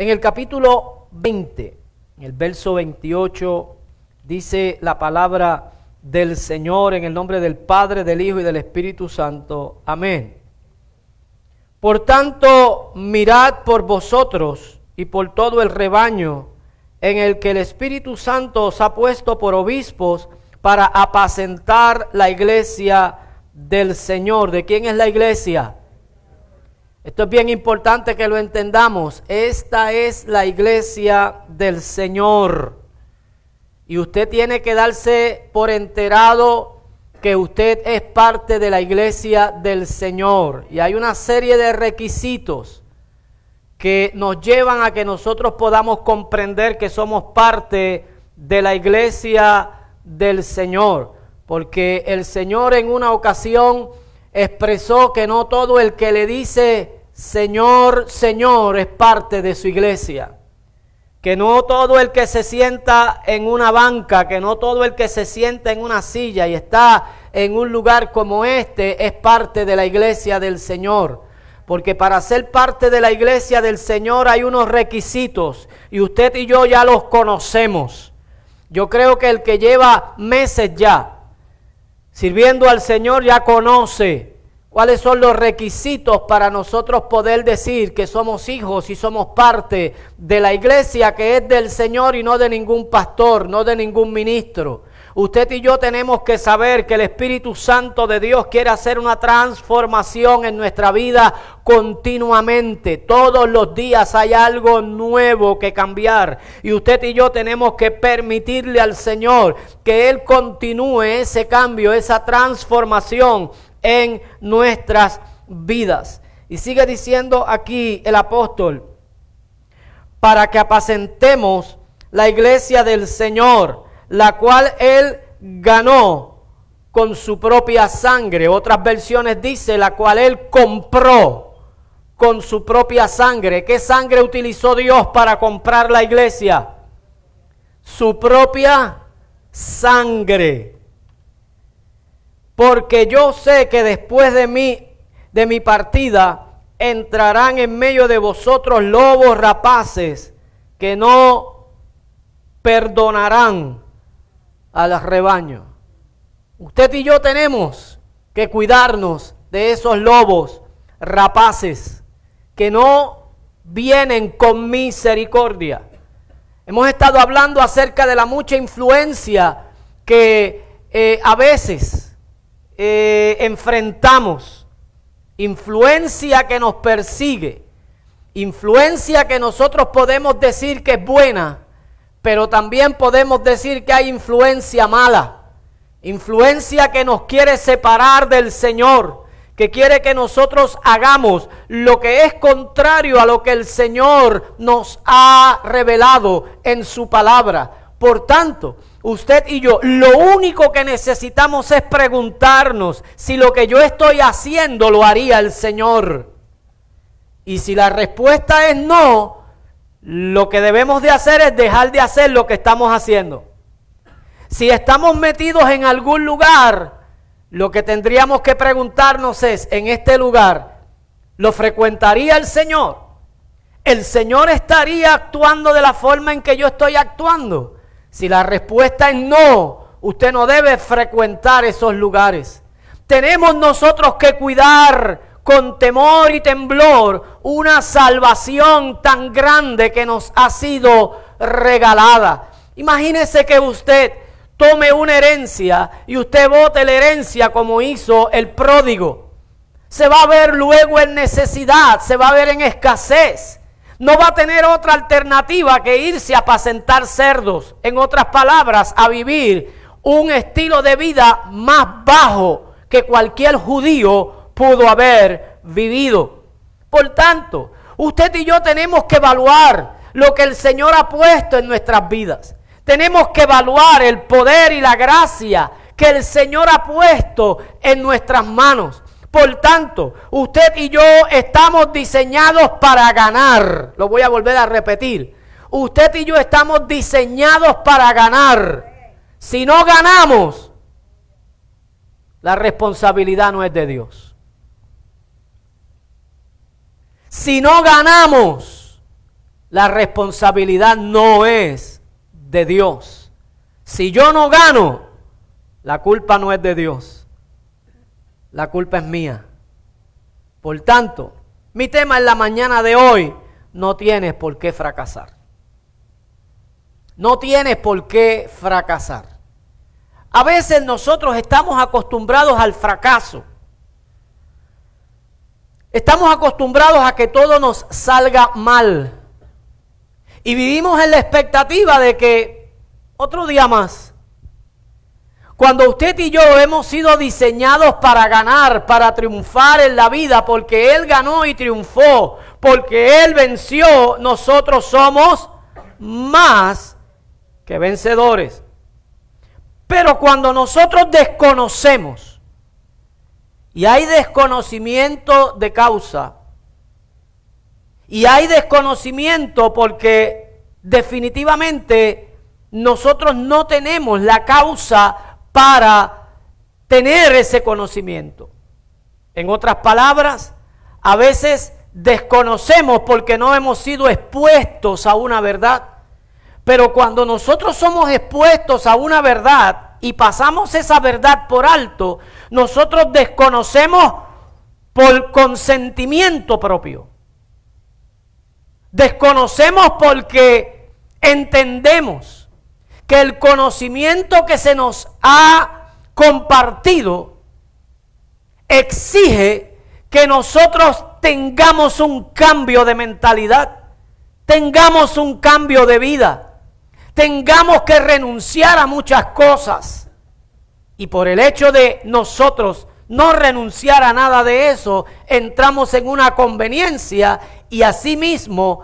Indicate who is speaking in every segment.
Speaker 1: En el capítulo 20, en el verso 28, dice la palabra del Señor en el nombre del Padre, del Hijo y del Espíritu Santo. Amén. Por tanto, mirad por vosotros y por todo el rebaño en el que el Espíritu Santo os ha puesto por obispos para apacentar la iglesia del Señor. ¿De quién es la iglesia? Esto es bien importante que lo entendamos. Esta es la iglesia del Señor. Y usted tiene que darse por enterado que usted es parte de la iglesia del Señor. Y hay una serie de requisitos que nos llevan a que nosotros podamos comprender que somos parte de la iglesia del Señor. Porque el Señor en una ocasión expresó que no todo el que le dice Señor, Señor es parte de su iglesia. Que no todo el que se sienta en una banca, que no todo el que se sienta en una silla y está en un lugar como este es parte de la iglesia del Señor. Porque para ser parte de la iglesia del Señor hay unos requisitos y usted y yo ya los conocemos. Yo creo que el que lleva meses ya sirviendo al Señor ya conoce cuáles son los requisitos para nosotros poder decir que somos hijos y somos parte de la iglesia que es del Señor y no de ningún pastor, no de ningún ministro. Usted y yo tenemos que saber que el Espíritu Santo de Dios quiere hacer una transformación en nuestra vida continuamente. Todos los días hay algo nuevo que cambiar. Y usted y yo tenemos que permitirle al Señor que Él continúe ese cambio, esa transformación en nuestras vidas. Y sigue diciendo aquí el apóstol, para que apacentemos la iglesia del Señor la cual él ganó con su propia sangre. Otras versiones dice la cual él compró con su propia sangre. ¿Qué sangre utilizó Dios para comprar la iglesia? Su propia sangre. Porque yo sé que después de mí, de mi partida, entrarán en medio de vosotros lobos rapaces que no perdonarán al rebaño. Usted y yo tenemos que cuidarnos de esos lobos rapaces que no vienen con misericordia. Hemos estado hablando acerca de la mucha influencia que eh, a veces eh, enfrentamos, influencia que nos persigue, influencia que nosotros podemos decir que es buena, pero también podemos decir que hay influencia mala, influencia que nos quiere separar del Señor, que quiere que nosotros hagamos lo que es contrario a lo que el Señor nos ha revelado en su palabra. Por tanto, usted y yo, lo único que necesitamos es preguntarnos si lo que yo estoy haciendo lo haría el Señor. Y si la respuesta es no, lo que debemos de hacer es dejar de hacer lo que estamos haciendo. Si estamos metidos en algún lugar, lo que tendríamos que preguntarnos es, en este lugar, ¿lo frecuentaría el Señor? ¿El Señor estaría actuando de la forma en que yo estoy actuando? Si la respuesta es no, usted no debe frecuentar esos lugares. Tenemos nosotros que cuidar con temor y temblor una salvación tan grande que nos ha sido regalada. Imagínese que usted tome una herencia y usted vote la herencia como hizo el pródigo. Se va a ver luego en necesidad, se va a ver en escasez. No va a tener otra alternativa que irse a apacentar cerdos. En otras palabras, a vivir un estilo de vida más bajo que cualquier judío pudo haber vivido. Por tanto, usted y yo tenemos que evaluar lo que el Señor ha puesto en nuestras vidas. Tenemos que evaluar el poder y la gracia que el Señor ha puesto en nuestras manos. Por tanto, usted y yo estamos diseñados para ganar. Lo voy a volver a repetir. Usted y yo estamos diseñados para ganar. Si no ganamos, la responsabilidad no es de Dios. Si no ganamos, la responsabilidad no es de Dios. Si yo no gano, la culpa no es de Dios. La culpa es mía. Por tanto, mi tema en la mañana de hoy, no tienes por qué fracasar. No tienes por qué fracasar. A veces nosotros estamos acostumbrados al fracaso. Estamos acostumbrados a que todo nos salga mal. Y vivimos en la expectativa de que otro día más. Cuando usted y yo hemos sido diseñados para ganar, para triunfar en la vida, porque Él ganó y triunfó, porque Él venció, nosotros somos más que vencedores. Pero cuando nosotros desconocemos, y hay desconocimiento de causa, y hay desconocimiento porque definitivamente nosotros no tenemos la causa para tener ese conocimiento. En otras palabras, a veces desconocemos porque no hemos sido expuestos a una verdad. Pero cuando nosotros somos expuestos a una verdad y pasamos esa verdad por alto, nosotros desconocemos por consentimiento propio. Desconocemos porque entendemos que el conocimiento que se nos ha compartido exige que nosotros tengamos un cambio de mentalidad, tengamos un cambio de vida, tengamos que renunciar a muchas cosas. Y por el hecho de nosotros no renunciar a nada de eso, entramos en una conveniencia y asimismo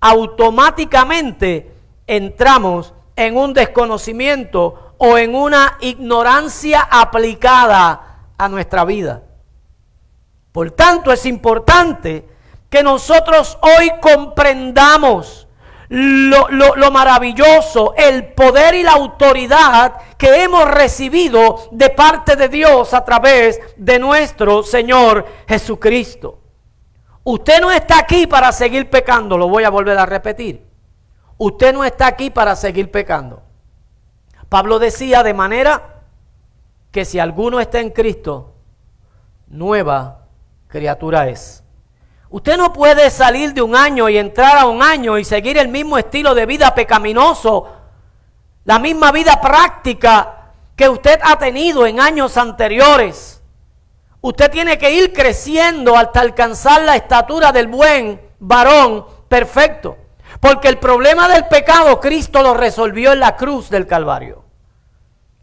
Speaker 1: automáticamente entramos en un desconocimiento o en una ignorancia aplicada a nuestra vida. Por tanto, es importante que nosotros hoy comprendamos lo, lo, maravilloso, el poder y la autoridad que hemos recibido de parte de Dios a través de nuestro Señor Jesucristo. Usted no está aquí para seguir pecando, lo voy a volver a repetir. Usted no está aquí para seguir pecando. Pablo decía de manera que si alguno está en Cristo, nueva criatura es. Usted no puede salir de un año y entrar a un año y seguir el mismo estilo de vida pecaminoso, la misma vida práctica que usted ha tenido en años anteriores. Usted tiene que ir creciendo hasta alcanzar la estatura del buen varón perfecto. Porque el problema del pecado Cristo lo resolvió en la cruz del Calvario.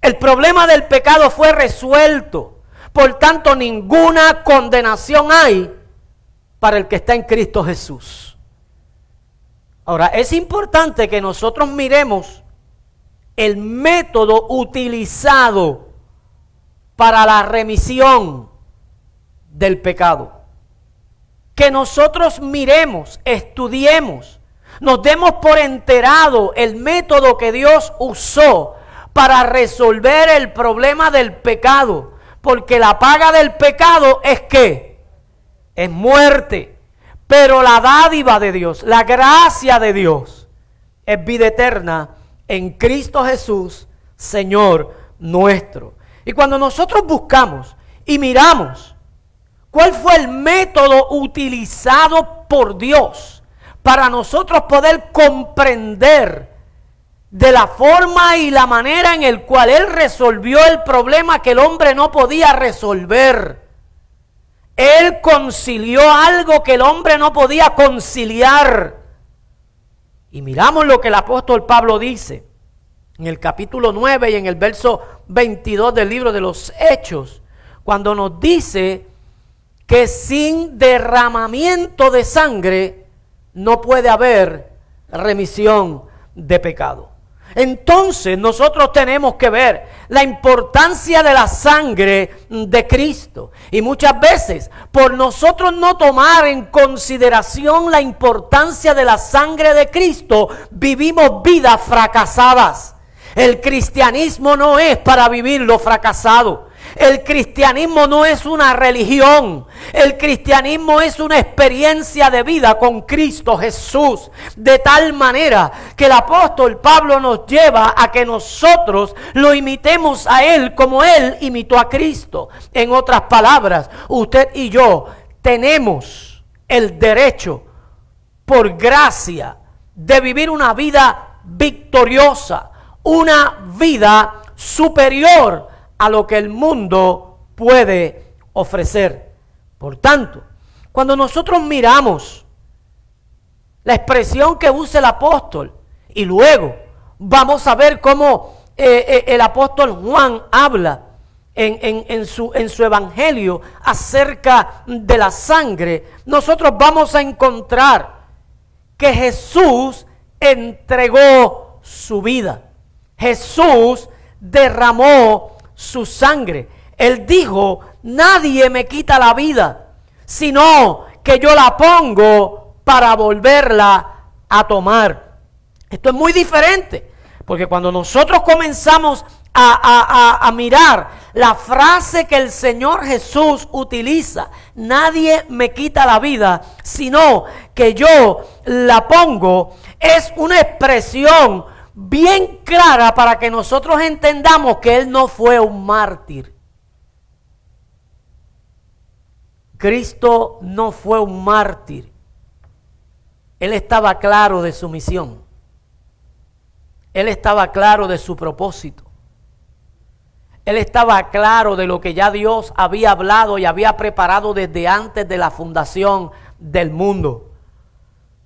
Speaker 1: El problema del pecado fue resuelto. Por tanto, ninguna condenación hay para el que está en Cristo Jesús. Ahora, es importante que nosotros miremos el método utilizado para la remisión del pecado. Que nosotros miremos, estudiemos, nos demos por enterado el método que Dios usó para resolver el problema del pecado. Porque la paga del pecado es que es muerte. Pero la dádiva de Dios, la gracia de Dios, es vida eterna en Cristo Jesús, Señor nuestro. Y cuando nosotros buscamos y miramos ¿Cuál fue el método utilizado por Dios para nosotros poder comprender de la forma y la manera en el cual Él resolvió el problema que el hombre no podía resolver? Él concilió algo que el hombre no podía conciliar. Y miramos lo que el apóstol Pablo dice en el capítulo 9 y en el verso 22 del libro de los Hechos, cuando nos dice que sin derramamiento de sangre no puede haber remisión de pecado. Entonces nosotros tenemos que ver la importancia de la sangre de Cristo. Y muchas veces, por nosotros no tomar en consideración la importancia de la sangre de Cristo, vivimos vidas fracasadas. El cristianismo no es para vivir lo fracasado. El cristianismo no es una religión. El cristianismo es una experiencia de vida con Cristo Jesús. De tal manera que el apóstol Pablo nos lleva a que nosotros lo imitemos a Él como Él imitó a Cristo. En otras palabras, usted y yo tenemos el derecho por gracia de vivir una vida victoriosa, una vida superior a lo que el mundo puede ofrecer. Por tanto, cuando nosotros miramos la expresión que usa el apóstol y luego vamos a ver cómo eh, eh, el apóstol Juan habla en, su, en su evangelio acerca de la sangre, nosotros vamos a encontrar que Jesús entregó su vida. Jesús derramó su sangre. Él dijo, nadie me quita la vida, sino que yo la pongo para volverla a tomar. Esto es muy diferente, porque cuando nosotros comenzamos a, mirar la frase que el Señor Jesús utiliza, nadie me quita la vida, sino que yo la pongo, es una expresión bien clara para que nosotros entendamos que Él no fue un mártir. Cristo no fue un mártir. Él estaba claro de su misión. Él estaba claro de su propósito. Él estaba claro de lo que ya Dios había hablado y había preparado desde antes de la fundación del mundo.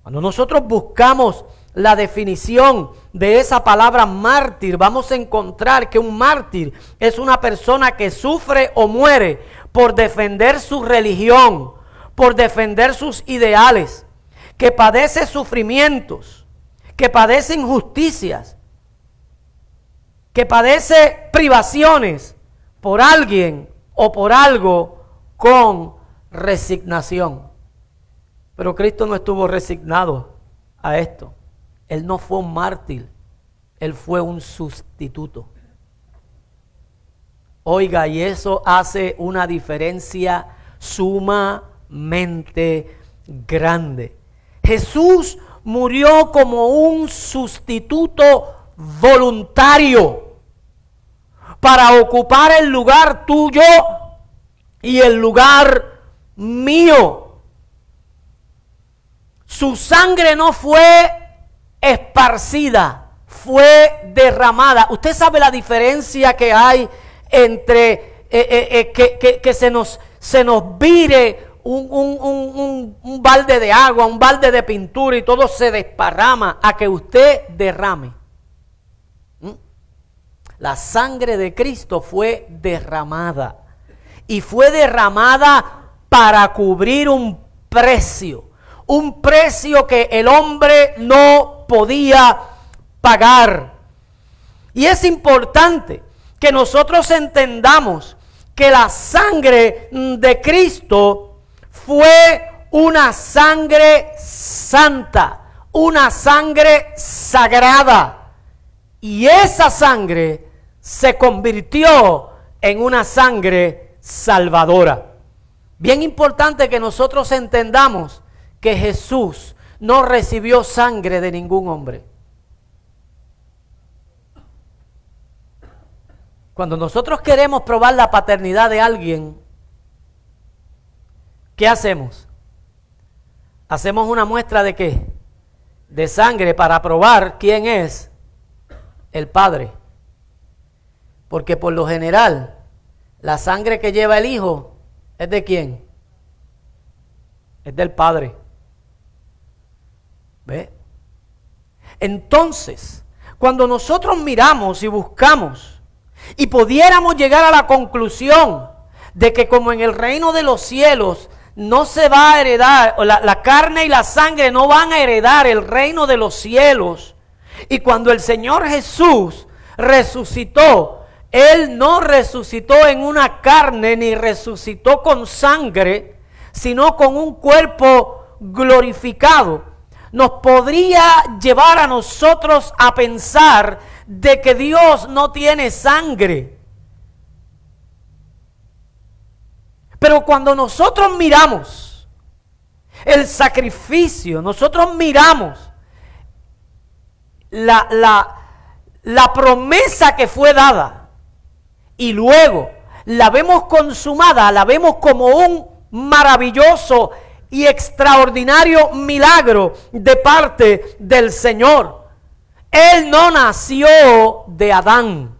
Speaker 1: Cuando nosotros buscamos la definición de esa palabra mártir, vamos a encontrar que un mártir es una persona que sufre o muere por defender su religión, por defender sus ideales, que padece sufrimientos, que padece injusticias, que padece privaciones por alguien o por algo con resignación. Pero Cristo no estuvo resignado a esto. Él no fue un mártir, él fue un sustituto. Oiga, y eso hace una diferencia sumamente grande. Jesús murió como un sustituto voluntario para ocupar el lugar tuyo y el lugar mío. Su sangre no fue esparcida, fue derramada. Usted sabe la diferencia que hay entre eh, eh, eh, que, se, nos, se nos vire un, un, balde de agua, un balde de pintura y todo se desparrama a que usted derrame. ¿Mm? La sangre de Cristo fue derramada y fue derramada para cubrir un precio, un precio que el hombre no podía pagar. Y es importante que nosotros entendamos que la sangre de Cristo fue una sangre santa, una sangre sagrada. Y esa sangre se convirtió en una sangre salvadora. Bien importante que nosotros entendamos que Jesús no recibió sangre de ningún hombre. Cuando nosotros queremos probar la paternidad de alguien, ¿qué hacemos? Hacemos una muestra de qué? De sangre para probar quién es el Padre. Porque por lo general, la sangre que lleva el Hijo es de quién? Es del Padre. Entonces, cuando nosotros miramos y buscamos y pudiéramos llegar a la conclusión de que como en el reino de los cielos no se va a heredar, la carne y la sangre no van a heredar el reino de los cielos, y cuando el Señor Jesús resucitó, Él no resucitó en una carne ni resucitó con sangre, sino con un cuerpo glorificado nos podría llevar a nosotros a pensar de que Dios no tiene sangre. Pero cuando nosotros miramos el sacrificio, nosotros miramos la, la, la promesa que fue dada y luego la vemos consumada, la vemos como un maravilloso y extraordinario milagro de parte del Señor. Él no nació de Adán.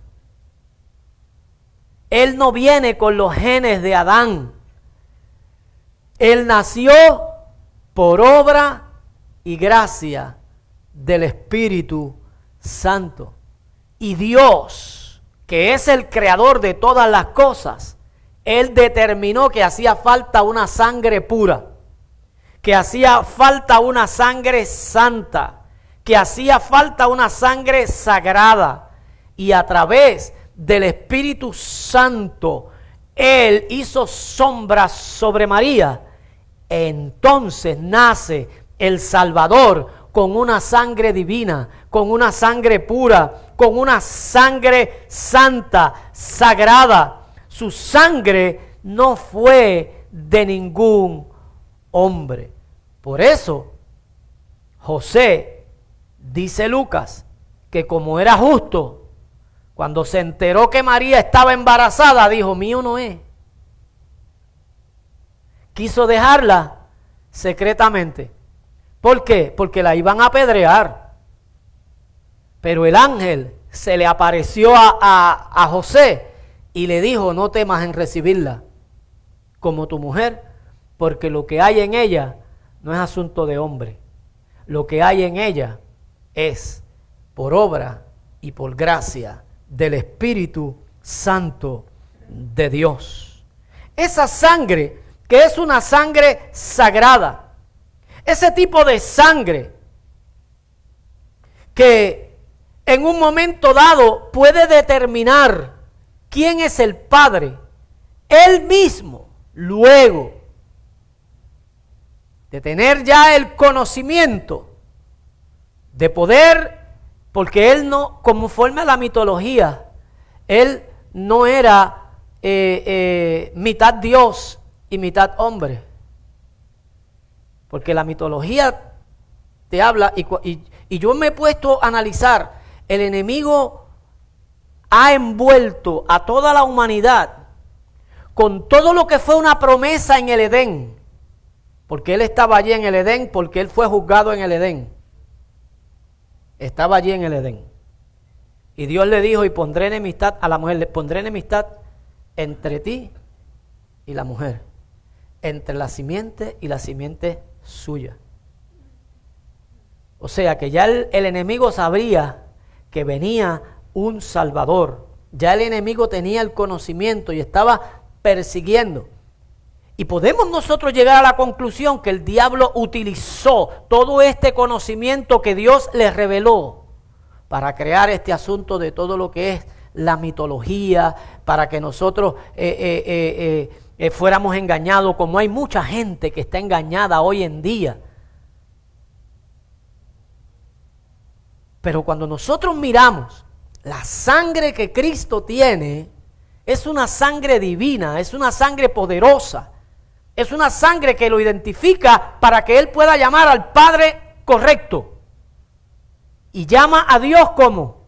Speaker 1: Él no viene con los genes de Adán. Él nació por obra y gracia del Espíritu Santo. Y Dios, que es el creador de todas las cosas, Él determinó que hacía falta una sangre pura, que hacía falta una sangre santa, que hacía falta una sangre sagrada. Y a través del Espíritu Santo, Él hizo sombras sobre María. Entonces nace el Salvador con una sangre divina, con una sangre pura, con una sangre santa, sagrada. Su sangre no fue de ningún hombre. Por eso, José, dice Lucas, que como era justo, cuando se enteró que María estaba embarazada, dijo, mío no es. Quiso dejarla secretamente. ¿Por qué? Porque la iban a apedrear. Pero el ángel se le apareció a, José y le dijo, no temas en recibirla como tu mujer, porque lo que hay en ella no es asunto de hombre. Lo que hay en ella es por obra y por gracia del Espíritu Santo de Dios. Esa sangre, que es una sangre sagrada, ese tipo de sangre que en un momento dado puede determinar quién es el Padre, él mismo, luego de tener ya el conocimiento, de poder, porque él no, como forma la mitología, él no era eh, eh, mitad Dios y mitad hombre. Porque la mitología te habla y, y, yo me he puesto a analizar, el enemigo ha envuelto a toda la humanidad con todo lo que fue una promesa en el Edén, porque él estaba allí en el Edén, porque él fue juzgado en el Edén. Estaba allí en el Edén. Y Dios le dijo, y pondré enemistad a la mujer, le pondré enemistad entre ti y la mujer, entre la simiente y la simiente suya. O sea que ya el, enemigo sabría que venía un Salvador. Ya el enemigo tenía el conocimiento y estaba persiguiendo. Y podemos nosotros llegar a la conclusión que el diablo utilizó todo este conocimiento que Dios le reveló para crear este asunto de todo lo que es la mitología, para que nosotros eh, eh, eh, fuéramos engañados, como hay mucha gente que está engañada hoy en día. Pero cuando nosotros miramos la sangre que Cristo tiene, es una sangre divina, es una sangre poderosa, es una sangre que lo identifica para que Él pueda llamar al Padre correcto. Y llama a Dios como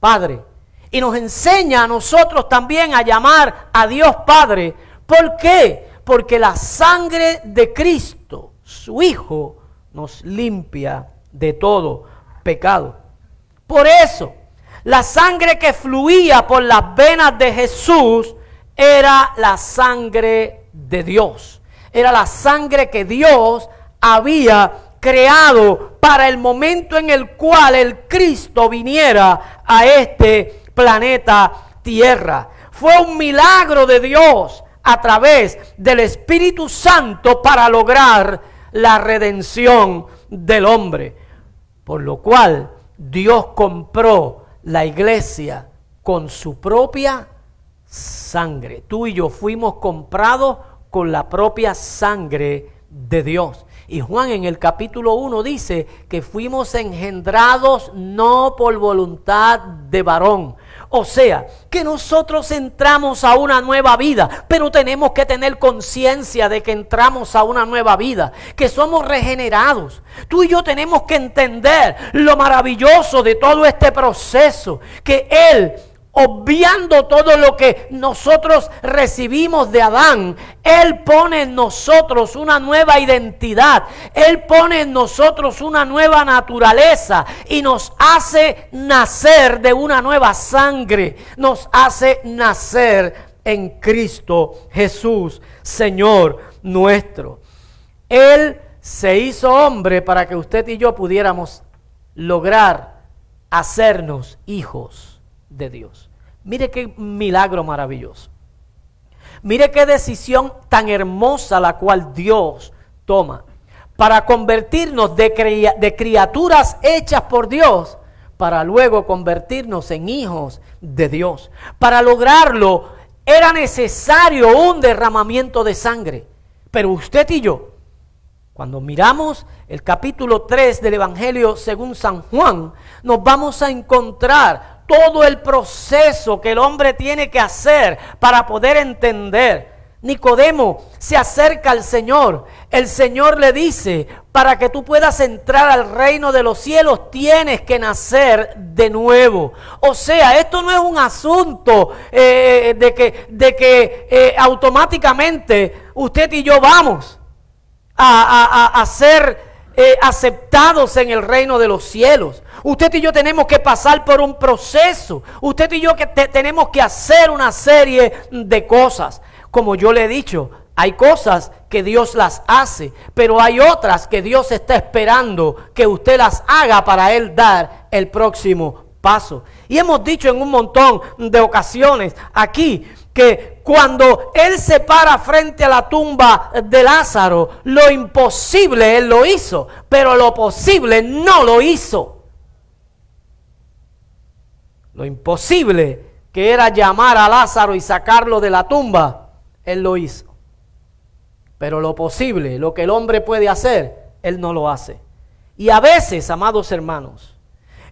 Speaker 1: Padre. Y nos enseña a nosotros también a llamar a Dios Padre ¿Por qué? Porque la sangre de Cristo, su Hijo, nos limpia de todo pecado. Por eso, la sangre que fluía por las venas de Jesús era la sangre de Dios. Era la sangre que Dios había creado para el momento en el cual el Cristo viniera a este planeta Tierra. Fue un milagro de Dios a través del Espíritu Santo para lograr la redención del hombre. Por lo cual Dios compró la iglesia con su propia sangre. Tú y yo fuimos comprados con la propia sangre de Dios. Y Juan en el capítulo 1 dice que fuimos engendrados no por voluntad de varón. O sea, que nosotros entramos a una nueva vida, pero tenemos que tener conciencia de que entramos a una nueva vida, que somos regenerados. Tú y yo tenemos que entender lo maravilloso de todo este proceso, que Él obviando todo lo que nosotros recibimos de Adán, Él pone en nosotros una nueva identidad, Él pone en nosotros una nueva naturaleza y nos hace nacer de una nueva sangre, nos hace nacer en Cristo Jesús, Señor nuestro. Él se hizo hombre para que usted y yo pudiéramos lograr hacernos hijos de Dios. Mire qué milagro maravilloso. Mire qué decisión tan hermosa la cual Dios toma para convertirnos de, criaturas hechas por Dios, para luego convertirnos en hijos de Dios. Para lograrlo era necesario un derramamiento de sangre. Pero usted y yo, cuando miramos el capítulo 3 del Evangelio según San Juan, nos vamos a encontrar todo el proceso que el hombre tiene que hacer para poder entender. Nicodemo se acerca al Señor. El Señor le dice, para que tú puedas entrar al reino de los cielos tienes que nacer de nuevo. O sea, esto no es un asunto eh, de que, de que eh, automáticamente usted y yo vamos a, a, a eh, aceptados en el reino de los cielos. Usted y yo tenemos que pasar por un proceso. Usted y yo que tenemos que hacer una serie de cosas. Como yo le he dicho, hay cosas que Dios las hace, pero hay otras que Dios está esperando que usted las haga para Él dar el próximo paso. Y hemos dicho en un montón de ocasiones aquí que cuando Él se para frente a la tumba de Lázaro, lo imposible Él lo hizo, pero lo posible no lo hizo. Lo imposible que era llamar a Lázaro y sacarlo de la tumba, Él lo hizo. Pero lo posible, lo que el hombre puede hacer, Él no lo hace. Y a veces, amados hermanos,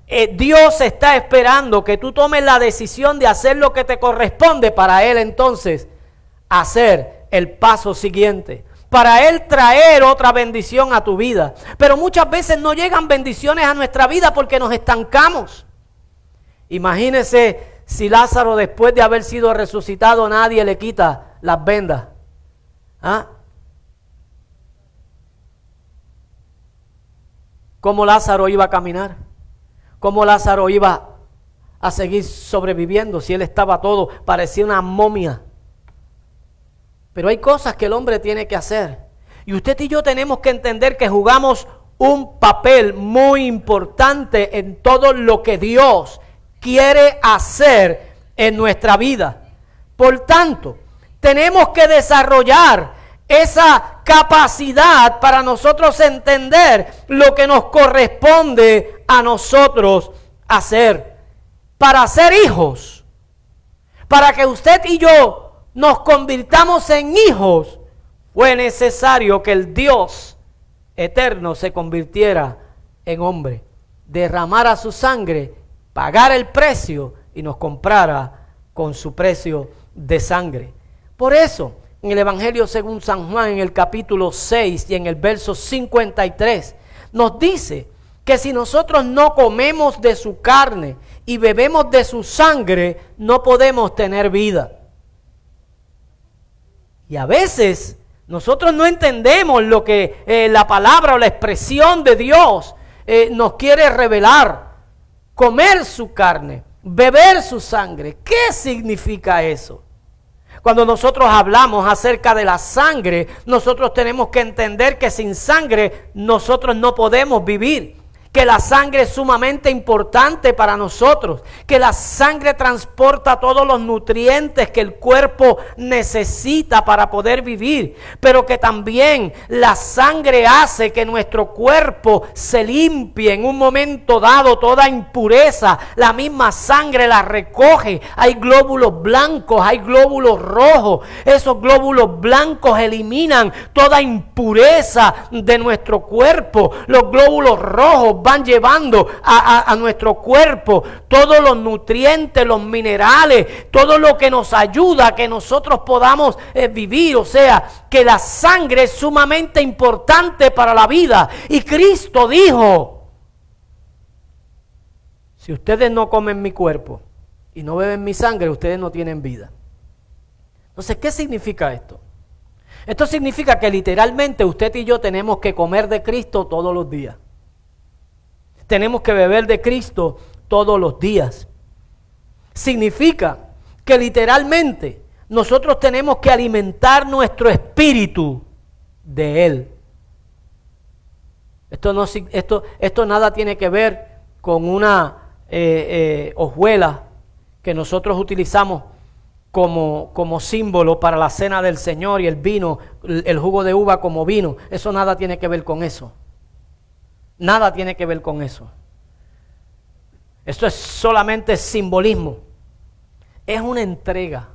Speaker 1: eh, Dios está esperando que tú tomes la decisión de hacer lo que te corresponde para Él entonces hacer el paso siguiente. Para Él traer otra bendición a tu vida. Pero muchas veces no llegan bendiciones a nuestra vida porque nos estancamos. Imagínese si Lázaro después de haber sido resucitado nadie le quita las vendas. ¿Ah? ¿Cómo Lázaro iba a caminar? Cómo Lázaro iba a seguir sobreviviendo si él estaba todo, parecía una momia. Pero hay cosas que el hombre tiene que hacer. Y usted y yo tenemos que entender que jugamos un papel muy importante en todo lo que Dios quiere hacer en nuestra vida. Por tanto, tenemos que desarrollar esa capacidad para nosotros entender lo que nos corresponde a nosotros hacer. Para ser hijos, para que usted y yo nos convirtamos en hijos, fue necesario que el Dios eterno se convirtiera en hombre, derramara su sangre, pagara el precio y nos comprara con su precio de sangre. Por eso, en el Evangelio según San Juan, en el capítulo 6 y en el verso 53, nos dice que si nosotros no comemos de su carne y bebemos de su sangre, no podemos tener vida. Y a veces nosotros no entendemos lo que eh, la palabra o la expresión de Dios eh, nos quiere revelar. Comer su carne, beber su sangre. ¿Qué significa eso? Cuando nosotros hablamos acerca de la sangre, nosotros tenemos que entender que sin sangre nosotros no podemos vivir que la sangre es sumamente importante para nosotros, que la sangre transporta todos los nutrientes que el cuerpo necesita para poder vivir, pero que también la sangre hace que nuestro cuerpo se limpie en un momento dado toda impureza, la misma sangre la recoge, hay glóbulos blancos, hay glóbulos rojos, esos glóbulos blancos eliminan toda impureza de nuestro cuerpo, los glóbulos rojos van llevando a, nuestro cuerpo todos los nutrientes, los minerales, todo lo que nos ayuda a que nosotros podamos eh, vivir. O sea, que la sangre es sumamente importante para la vida. Y Cristo dijo, si ustedes no comen mi cuerpo y no beben mi sangre, ustedes no tienen vida. Entonces, ¿qué significa esto? Esto significa que literalmente usted y yo tenemos que comer de Cristo todos los días. Tenemos que beber de Cristo todos los días. Significa que literalmente nosotros tenemos que alimentar nuestro espíritu de Él. Esto, no, esto, esto nada tiene que ver con una eh, eh, hojuela que nosotros utilizamos como, como símbolo para la cena del Señor y el vino, el jugo de uva como vino. Eso nada tiene que ver con eso. Nada tiene que ver con eso. Esto es solamente simbolismo. Es una entrega.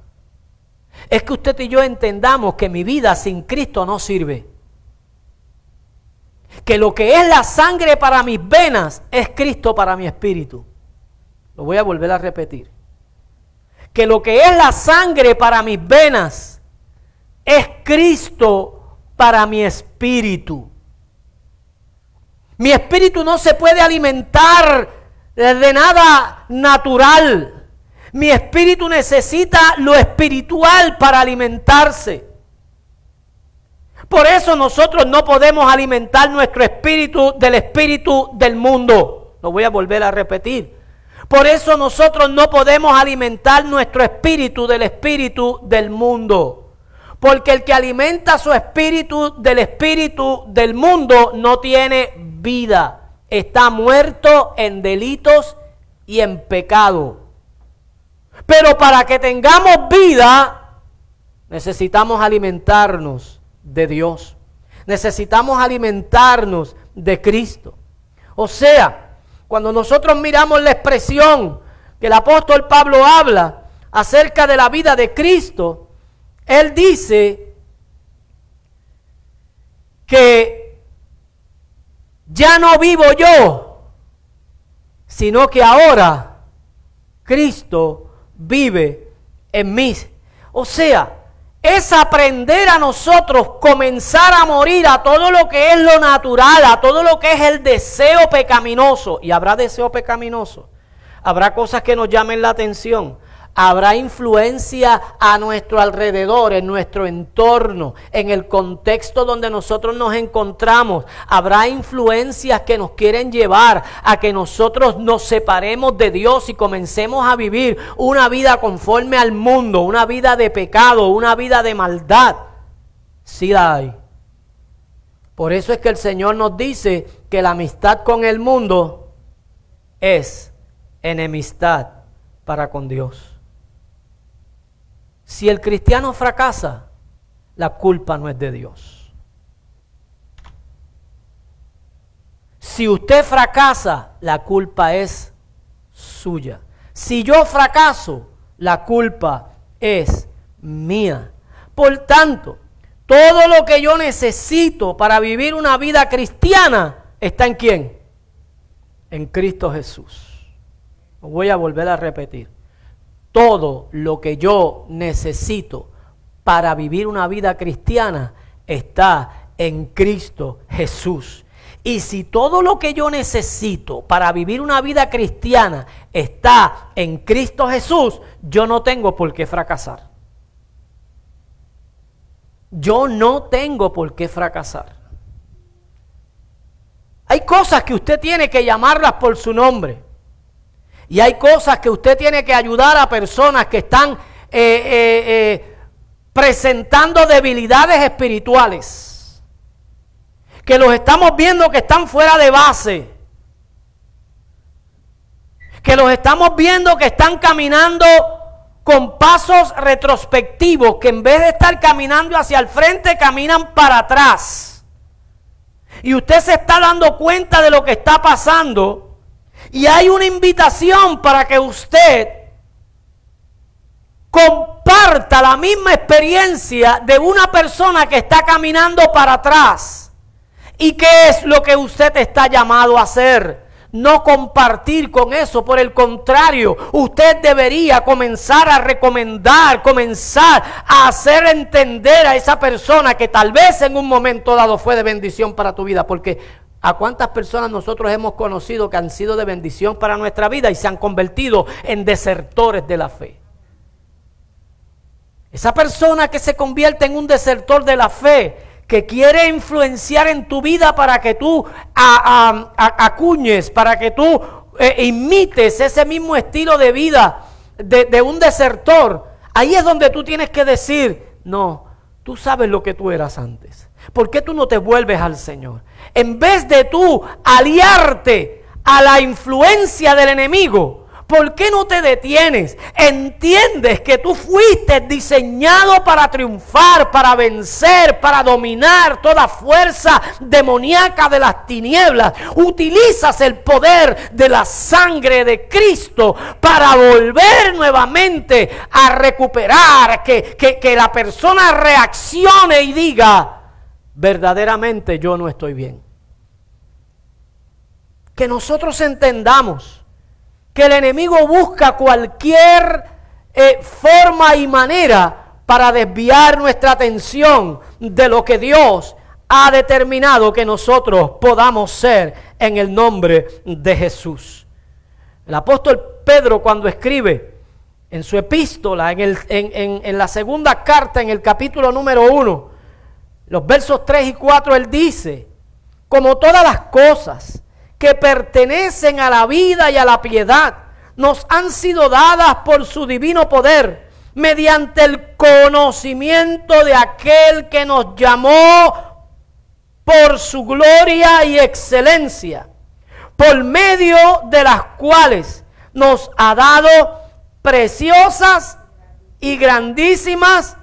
Speaker 1: Es que usted y yo entendamos que mi vida sin Cristo no sirve. Que lo que es la sangre para mis venas es Cristo para mi espíritu. Lo voy a volver a repetir que lo que es la sangre para mis venas es Cristo para mi espíritu. Mi espíritu no se puede alimentar de nada natural. Mi espíritu necesita lo espiritual para alimentarse. Por eso nosotros no podemos alimentar nuestro espíritu del espíritu del mundo. Lo voy a volver a repetir. Por eso nosotros no podemos alimentar nuestro espíritu del espíritu del mundo. Porque el que alimenta su espíritu del espíritu del mundo no tiene vida. Está muerto en delitos y en pecado. Pero para que tengamos vida, necesitamos alimentarnos de Dios. Necesitamos alimentarnos de Cristo. O sea, cuando nosotros miramos la expresión que el apóstol Pablo habla acerca de la vida de Cristo, él dice que ya no vivo yo, sino que ahora Cristo vive en mí. O sea, es aprender a nosotros comenzar a morir a todo lo que es lo natural, a todo lo que es el deseo pecaminoso. Y habrá deseo pecaminoso. Habrá cosas que nos llamen la atención habrá influencia a nuestro alrededor, en nuestro entorno, en el contexto donde nosotros nos encontramos. Habrá influencias que nos quieren llevar a que nosotros nos separemos de Dios y comencemos a vivir una vida conforme al mundo, una vida de pecado, una vida de maldad. Sí la hay. Por eso es que el Señor nos dice que la amistad con el mundo es enemistad para con Dios. Si el cristiano fracasa, la culpa no es de Dios. Si usted fracasa, la culpa es suya. Si yo fracaso, la culpa es mía. Por tanto, todo lo que yo necesito para vivir una vida cristiana está en quién? En Cristo Jesús. Lo voy a volver a repetir todo lo que yo necesito para vivir una vida cristiana está en Cristo Jesús. Y si todo lo que yo necesito para vivir una vida cristiana está en Cristo Jesús, yo no tengo por qué fracasar. Yo no tengo por qué fracasar. Hay cosas que usted tiene que llamarlas por su nombre. Y hay cosas que usted tiene que ayudar a personas que están eh, eh, eh, presentando debilidades espirituales. Que los estamos viendo que están fuera de base. Que los estamos viendo que están caminando con pasos retrospectivos, que en vez de estar caminando hacia el frente, caminan para atrás. Y usted se está dando cuenta de lo que está pasando y hay una invitación para que usted comparta la misma experiencia de una persona que está caminando para atrás. ¿Y qué es lo que usted está llamado a hacer? No compartir con eso, por el contrario, usted debería comenzar a recomendar, comenzar a hacer entender a esa persona que tal vez en un momento dado fue de bendición para tu vida, porque ¿A cuántas personas nosotros hemos conocido que han sido de bendición para nuestra vida y se han convertido en desertores de la fe? Esa persona que se convierte en un desertor de la fe, que quiere influenciar en tu vida para que tú acuñes, para que tú eh, imites ese mismo estilo de vida de, de un desertor, ahí es donde tú tienes que decir, no, tú sabes lo que tú eras antes. ¿Por qué tú no te vuelves al Señor? En vez de tú aliarte a la influencia del enemigo, ¿por qué no te detienes? Entiendes que tú fuiste diseñado para triunfar, para vencer, para dominar toda fuerza demoníaca de las tinieblas. Utilizas el poder de la sangre de Cristo para volver nuevamente a recuperar, que, que la persona reaccione y diga, verdaderamente yo no estoy bien. Que nosotros entendamos que el enemigo busca cualquier eh, forma y manera para desviar nuestra atención de lo que Dios ha determinado que nosotros podamos ser en el nombre de Jesús. El apóstol Pedro cuando escribe en su epístola, en, la segunda carta, en el capítulo número uno, los versos 3 y 4, él dice, como todas las cosas que pertenecen a la vida y a la piedad, nos han sido dadas por su divino poder, mediante el conocimiento de aquel que nos llamó por su gloria y excelencia, por medio de las cuales nos ha dado preciosas y grandísimas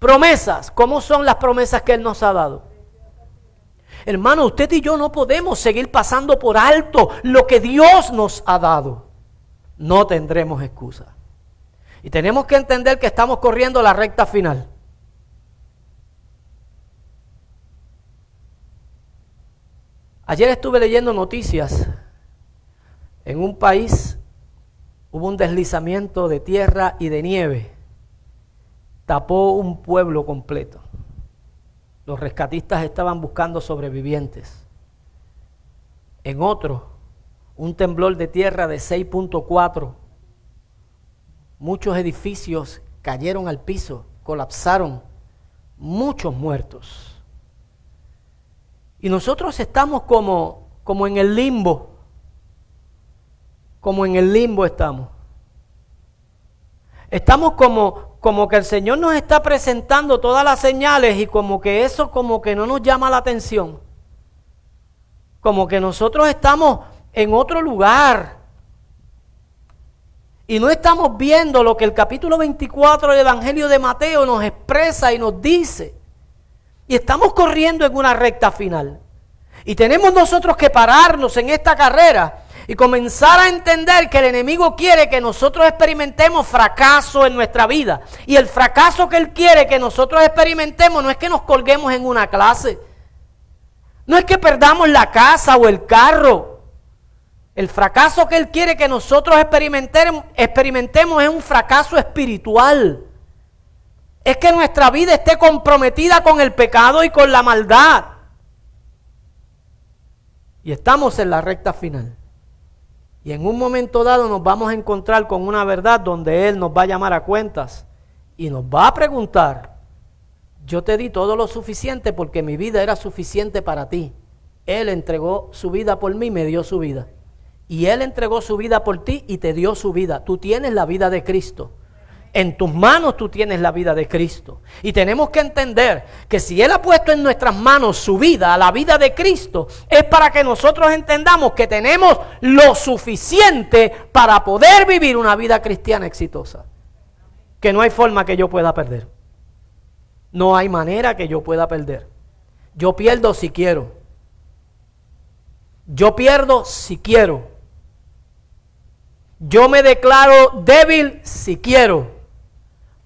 Speaker 1: Promesas. ¿Cómo son las promesas que Él nos ha dado? Hermano, usted y yo no podemos seguir pasando por alto lo que Dios nos ha dado. No tendremos excusa. Y tenemos que entender que estamos corriendo la recta final. Ayer estuve leyendo noticias. En un país hubo un deslizamiento de tierra y de nieve tapó un pueblo completo. Los rescatistas estaban buscando sobrevivientes. En otro, un temblor de tierra de 6.4. Muchos edificios cayeron al piso, colapsaron, muchos muertos. Y nosotros estamos como, como en el limbo, como en el limbo estamos. Estamos como, como que el Señor nos está presentando todas las señales y como que eso como que no nos llama la atención. Como que nosotros estamos en otro lugar. Y no estamos viendo lo que el capítulo 24 del Evangelio de Mateo nos expresa y nos dice. Y estamos corriendo en una recta final. Y tenemos nosotros que pararnos en esta carrera y comenzar a entender que el enemigo quiere que nosotros experimentemos fracaso en nuestra vida. Y el fracaso que él quiere que nosotros experimentemos no es que nos colguemos en una clase. No es que perdamos la casa o el carro. El fracaso que él quiere que nosotros experimentemos, es un fracaso espiritual. Es que nuestra vida esté comprometida con el pecado y con la maldad. Y estamos en la recta final. Y en un momento dado nos vamos a encontrar con una verdad donde Él nos va a llamar a cuentas y nos va a preguntar, yo te di todo lo suficiente porque mi vida era suficiente para ti. Él entregó su vida por mí, me dio su vida. Y Él entregó su vida por ti y te dio su vida. Tú tienes la vida de Cristo. En tus manos tú tienes la vida de Cristo. Y tenemos que entender que si Él ha puesto en nuestras manos su vida, la vida de Cristo, es para que nosotros entendamos que tenemos lo suficiente para poder vivir una vida cristiana exitosa. Que no hay forma que yo pueda perder. No hay manera que yo pueda perder. Yo pierdo si quiero. Yo pierdo si quiero. Yo me declaro débil si quiero.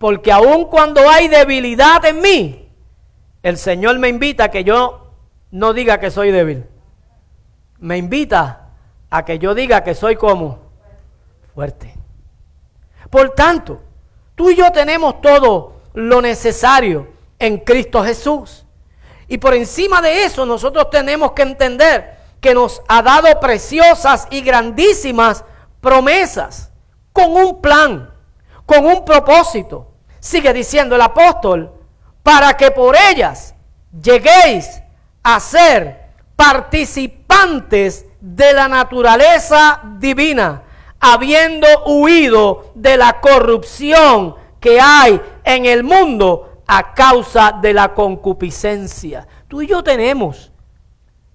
Speaker 1: Porque aun cuando hay debilidad en mí, el Señor me invita a que yo no diga que soy débil. Me invita a que yo diga que soy como fuerte. Por tanto, tú y yo tenemos todo lo necesario en Cristo Jesús. Y por encima de eso nosotros tenemos que entender que nos ha dado preciosas y grandísimas promesas con un plan, con un propósito. Sigue diciendo el apóstol, para que por ellas lleguéis a ser participantes de la naturaleza divina, habiendo huido de la corrupción que hay en el mundo a causa de la concupiscencia. Tú y yo tenemos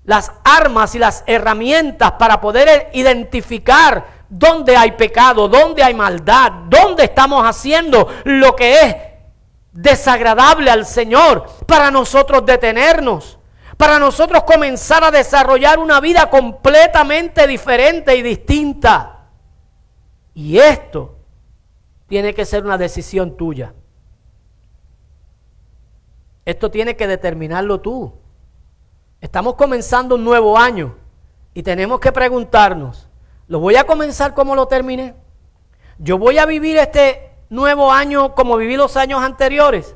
Speaker 1: las armas y las herramientas para poder identificar dónde hay pecado, dónde hay maldad, dónde estamos haciendo lo que es desagradable al Señor, para nosotros detenernos, para nosotros comenzar a desarrollar una vida completamente diferente y distinta. Y esto tiene que ser una decisión tuya. Esto tiene que determinarlo tú. Estamos comenzando un nuevo año y tenemos que preguntarnos, ¿lo voy a comenzar como lo terminé? ¿Yo voy a vivir este nuevo año como viví los años anteriores?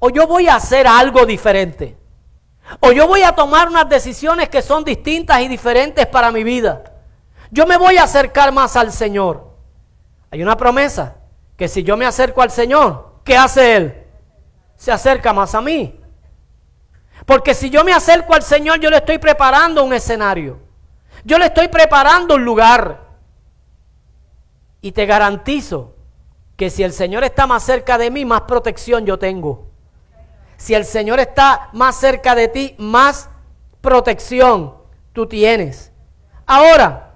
Speaker 1: ¿O yo voy a hacer algo diferente? ¿O yo voy a tomar unas decisiones que son distintas y diferentes para mi vida? Yo me voy a acercar más al Señor. Hay una promesa que si yo me acerco al Señor, ¿qué hace Él? Se acerca más a mí. Porque si yo me acerco al Señor, yo le estoy preparando un escenario. Yo le estoy preparando un lugar. Y te garantizo que si el Señor está más cerca de mí, más protección yo tengo. Si el Señor está más cerca de ti, más protección tú tienes. Ahora,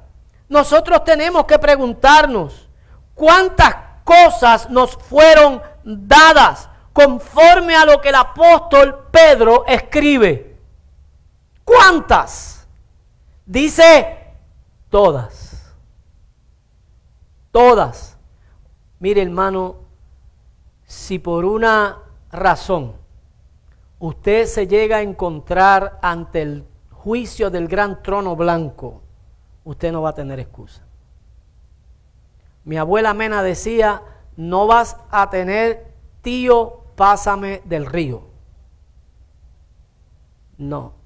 Speaker 1: nosotros tenemos que preguntarnos cuántas cosas nos fueron dadas conforme a lo que el apóstol Pedro escribe. ¿Cuántas? Dice todas. Todas. Mire hermano, si por una razón usted se llega a encontrar ante el juicio del gran trono blanco, usted no va a tener excusa. Mi abuela Mena decía, no vas a tener tío pásame del río. No.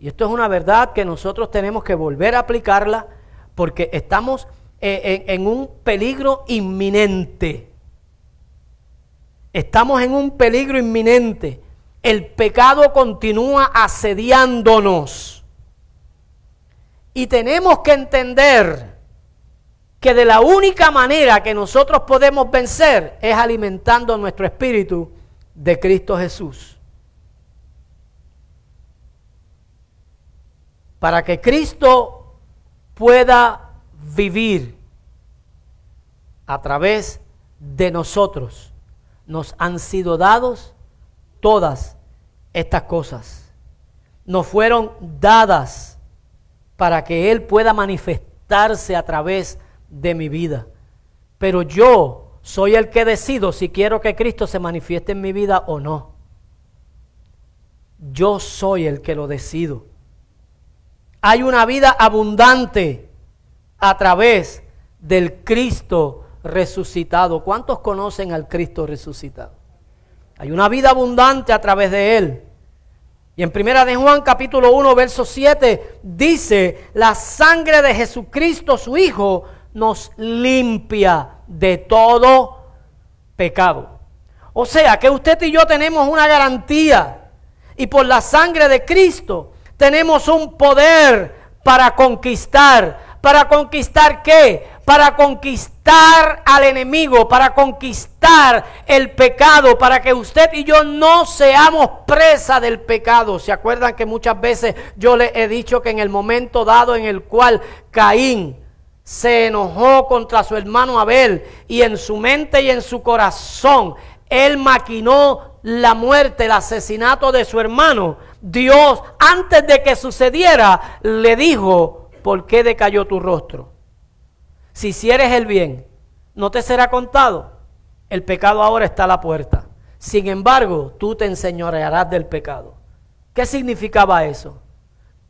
Speaker 1: Y esto es una verdad que nosotros tenemos que volver a aplicarla porque estamos eh, en, en un peligro inminente. Estamos en un peligro inminente. El pecado continúa asediándonos. Y tenemos que entender que de la única manera que nosotros podemos vencer es alimentando nuestro espíritu de Cristo Jesús. Para que Cristo pueda vivir a través de nosotros, nos han sido dados todas estas cosas. Nos fueron dadas para que Él pueda manifestarse a través de mi vida. Pero yo soy el que decido si quiero que Cristo se manifieste en mi vida o no. Yo soy el que lo decido. Hay una vida abundante a través del Cristo resucitado. ¿Cuántos conocen al Cristo resucitado? Hay una vida abundante a través de Él. Y en Primera de Juan capítulo 1 verso 7 dice, la sangre de Jesucristo su Hijo nos limpia de todo pecado. O sea que usted y yo tenemos una garantía y por la sangre de Cristo tenemos un poder para conquistar. ¿Para conquistar qué? Para conquistar al enemigo, para conquistar el pecado, para que usted y yo no seamos presa del pecado. ¿Se acuerdan que muchas veces yo le he dicho que en el momento dado en el cual Caín se enojó contra su hermano Abel y en su mente y en su corazón él maquinó la muerte, el asesinato de su hermano. Dios, antes de que sucediera, le dijo, ¿por qué decayó tu rostro? Si hicieres el bien, no te será contado. El pecado ahora está a la puerta. Sin embargo, tú te enseñorearás del pecado. ¿Qué significaba eso?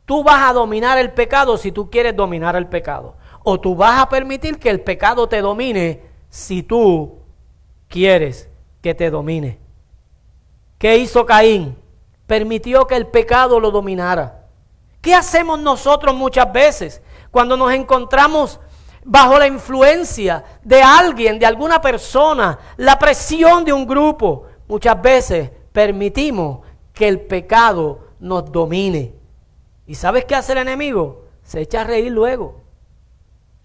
Speaker 1: Tú vas a dominar el pecado si tú quieres dominar el pecado. O tú vas a permitir que el pecado te domine si tú quieres que te domine. ¿Qué hizo Caín? Permitió que el pecado lo dominara. ¿Qué hacemos nosotros muchas veces cuando nos encontramos bajo la influencia de alguien, de alguna persona, la presión de un grupo? Muchas veces permitimos que el pecado nos domine. ¿Y sabes qué hace el enemigo? Se echa a reír luego.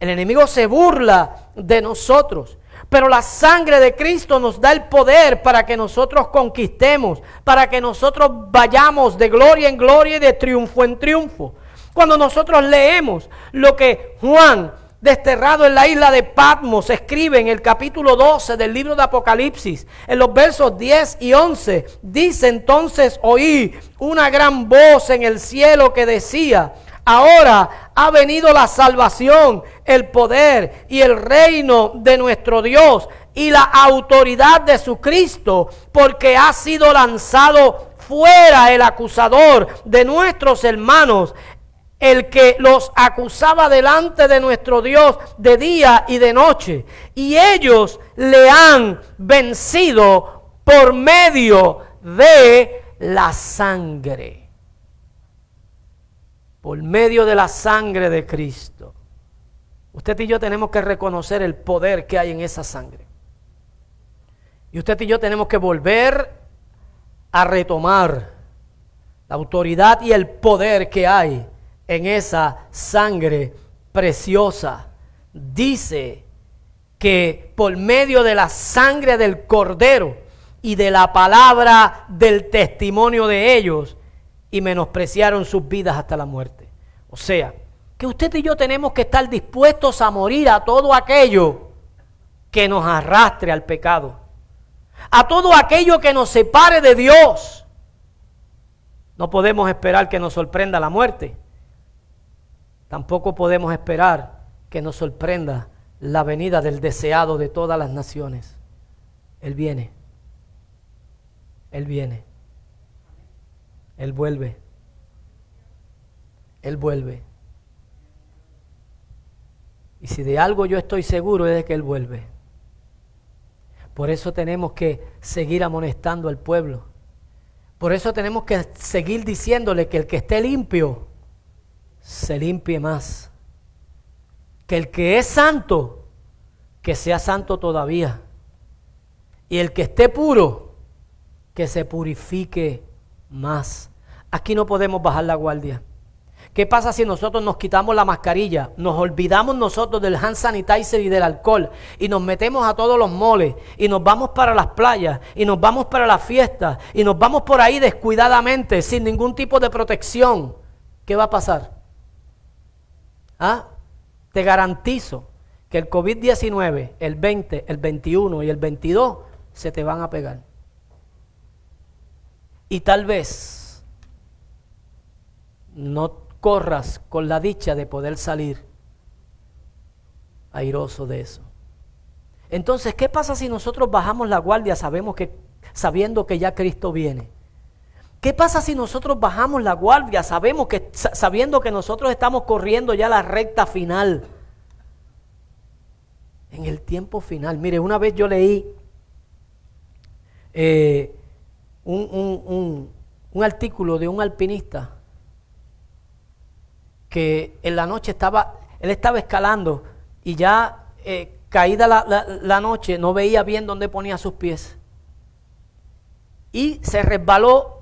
Speaker 1: El enemigo se burla de nosotros. Pero la sangre de Cristo nos da el poder para que nosotros conquistemos, para que nosotros vayamos de gloria en gloria y de triunfo en triunfo. Cuando nosotros leemos lo que Juan, desterrado en la isla de Patmos, escribe en el capítulo 12 del libro de Apocalipsis, en los versos 10 y 11, dice entonces oí una gran voz en el cielo que decía, ahora ha venido la salvación, el poder y el reino de nuestro Dios y la autoridad de su Cristo, porque ha sido lanzado fuera el acusador de nuestros hermanos, el que los acusaba delante de nuestro Dios de día y de noche. Y ellos le han vencido por medio de la sangre. Por medio de la sangre de Cristo. Usted y yo tenemos que reconocer el poder que hay en esa sangre. Y usted y yo tenemos que volver a retomar la autoridad y el poder que hay en esa sangre preciosa. Dice que por medio de la sangre del cordero y de la palabra del testimonio de ellos, y menospreciaron sus vidas hasta la muerte. O sea, que usted y yo tenemos que estar dispuestos a morir a todo aquello que nos arrastre al pecado, a todo aquello que nos separe de Dios. No podemos esperar que nos sorprenda la muerte. Tampoco podemos esperar que nos sorprenda la venida del deseado de todas las naciones. Él viene. Él viene. Él vuelve. Él vuelve. Y si de algo yo estoy seguro es de que Él vuelve. Por eso tenemos que seguir amonestando al pueblo. Por eso tenemos que seguir diciéndole que el que esté limpio, se limpie más. Que el que es santo, que sea santo todavía. Y el que esté puro, que se purifique más. Aquí no podemos bajar la guardia. ¿Qué pasa si nosotros nos quitamos la mascarilla, nos olvidamos nosotros del hand sanitizer y del alcohol y nos metemos a todos los moles y nos vamos para las playas y nos vamos para las fiestas y nos vamos por ahí descuidadamente sin ningún tipo de protección? ¿Qué va a pasar? ¿Ah? Te garantizo que el COVID-19, el 20, el 21 y el 22 se te van a pegar. Y tal vez no corras con la dicha de poder salir airoso de eso. Entonces, ¿qué pasa si nosotros bajamos la guardia sabemos que, sabiendo que ya Cristo viene? ¿Qué pasa si nosotros bajamos la guardia? Sabemos que, sabiendo que nosotros estamos corriendo ya la recta final. En el tiempo final. Mire, una vez yo leí eh, un, artículo de un alpinista que en la noche estaba, él estaba escalando y ya eh, caída la noche no veía bien dónde ponía sus pies. Y se resbaló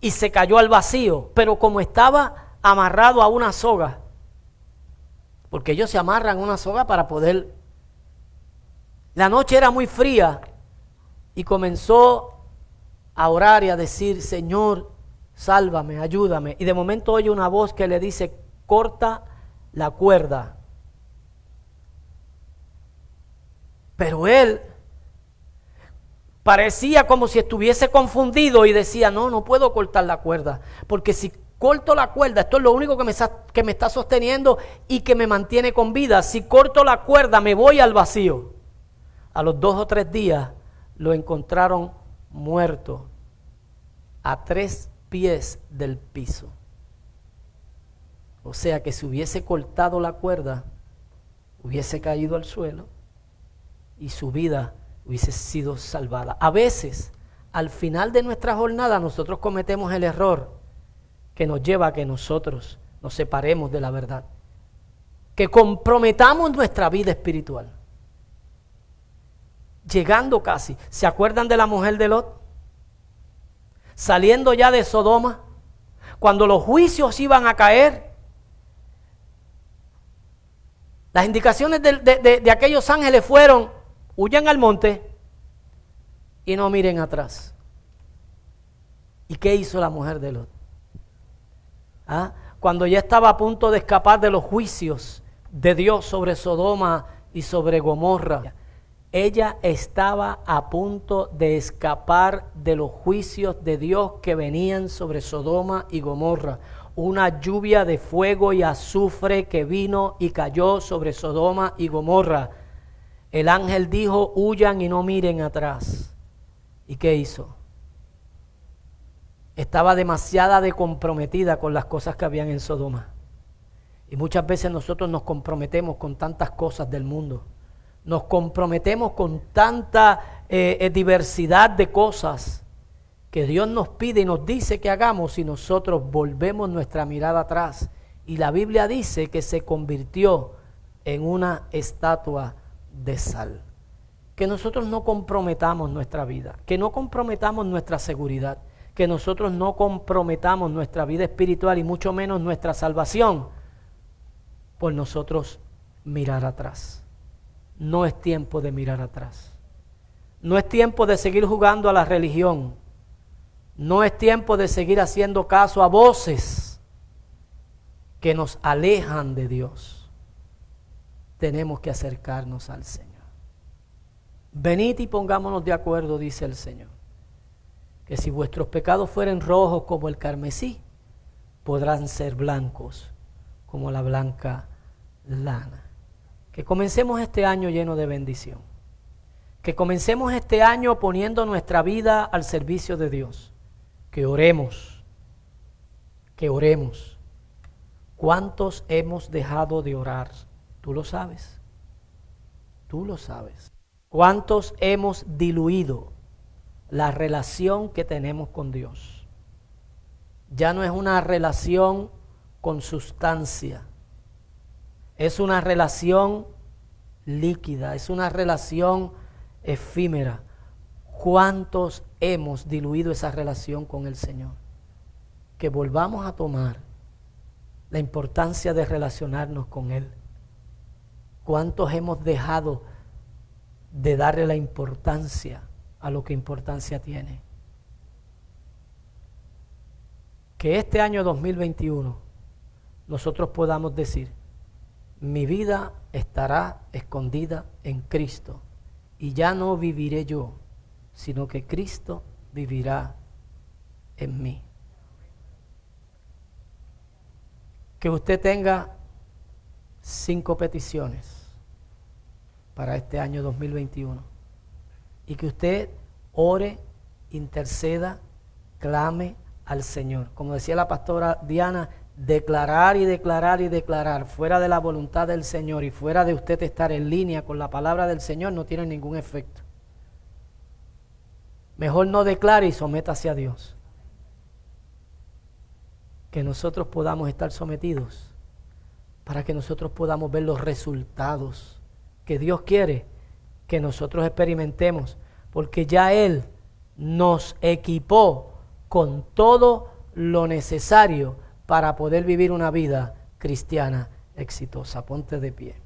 Speaker 1: y se cayó al vacío, pero como estaba amarrado a una soga, porque ellos se amarran a una soga para poder... La noche era muy fría y comenzó a orar y a decir, Señor, sálvame, ayúdame. Y de momento oye una voz que le dice, corta la cuerda. Pero él Parecía como si estuviese confundido y decía, no, no puedo cortar la cuerda, porque si corto la cuerda, esto es lo único que me, que me está sosteniendo y que me mantiene con vida. Si corto la cuerda, me voy al vacío. A los dos o tres días lo encontraron muerto a tres pies del piso. O sea que si hubiese cortado la cuerda, hubiese caído al suelo y su vida hubiese sido salvada. A veces, al final de nuestra jornada, nosotros cometemos el error que nos lleva a que nosotros nos separemos de la verdad, que comprometamos nuestra vida espiritual. Llegando casi, ¿se acuerdan de la mujer de Lot? Saliendo ya de Sodoma, cuando los juicios iban a caer, las indicaciones de, aquellos ángeles fueron, huyan al monte y no miren atrás. ¿Y qué hizo la mujer de Lot? ¿Ah? Cuando ya estaba a punto de escapar de los juicios de Dios sobre Sodoma y sobre Gomorra, ella estaba a punto de escapar de los juicios de Dios que venían sobre Sodoma y Gomorra una lluvia de fuego y azufre que vino y cayó sobre Sodoma y Gomorra. El ángel dijo, huyan y no miren atrás. ¿Y qué hizo? Estaba demasiada de comprometida con las cosas que habían en Sodoma. Y muchas veces nosotros nos comprometemos con tantas cosas del mundo. Nos comprometemos con tanta eh, eh, diversidad de cosas que Dios nos pide y nos dice que hagamos si nosotros volvemos nuestra mirada atrás. Y la Biblia dice que se convirtió en una estatua de sal. Que nosotros no comprometamos nuestra vida, que no comprometamos nuestra seguridad, que nosotros no comprometamos nuestra vida espiritual y mucho menos nuestra salvación por nosotros mirar atrás. No es tiempo de mirar atrás. No es tiempo de seguir jugando a la religión. No es tiempo de seguir haciendo caso a voces que nos alejan de Dios. Tenemos que acercarnos al Señor. Venid y pongámonos de acuerdo, dice el Señor, que si vuestros pecados fueren rojos como el carmesí, podrán ser blancos como la blanca lana. Que comencemos este año lleno de bendición. Que comencemos este año poniendo nuestra vida al servicio de Dios que oremos, que oremos. ¿Cuántos hemos dejado de orar? Tú lo sabes. Tú lo sabes. ¿Cuántos hemos diluido la relación que tenemos con Dios? Ya no es una relación con sustancia. Es una relación líquida, es una relación efímera. ¿Cuántos hemos diluido esa relación con el Señor? Que volvamos a tomar la importancia de relacionarnos con Él. ¿Cuántos hemos dejado de darle la importancia a lo que importancia tiene? Que este año 2021 nosotros podamos decir, mi vida estará escondida en Cristo y ya no viviré yo, sino que Cristo vivirá en mí. Que usted tenga cinco peticiones para este año 2021 y que usted ore, interceda, clame al Señor. Como decía la pastora Diana, declarar y declarar y declarar fuera de la voluntad del Señor y fuera de usted estar en línea con la palabra del Señor no tiene ningún efecto. Mejor no declare y sométase a Dios. Que nosotros podamos estar sometidos para que nosotros podamos ver los resultados que Dios quiere que nosotros experimentemos, porque ya Él nos equipó con todo lo necesario para poder vivir una vida cristiana exitosa. Ponte de pie.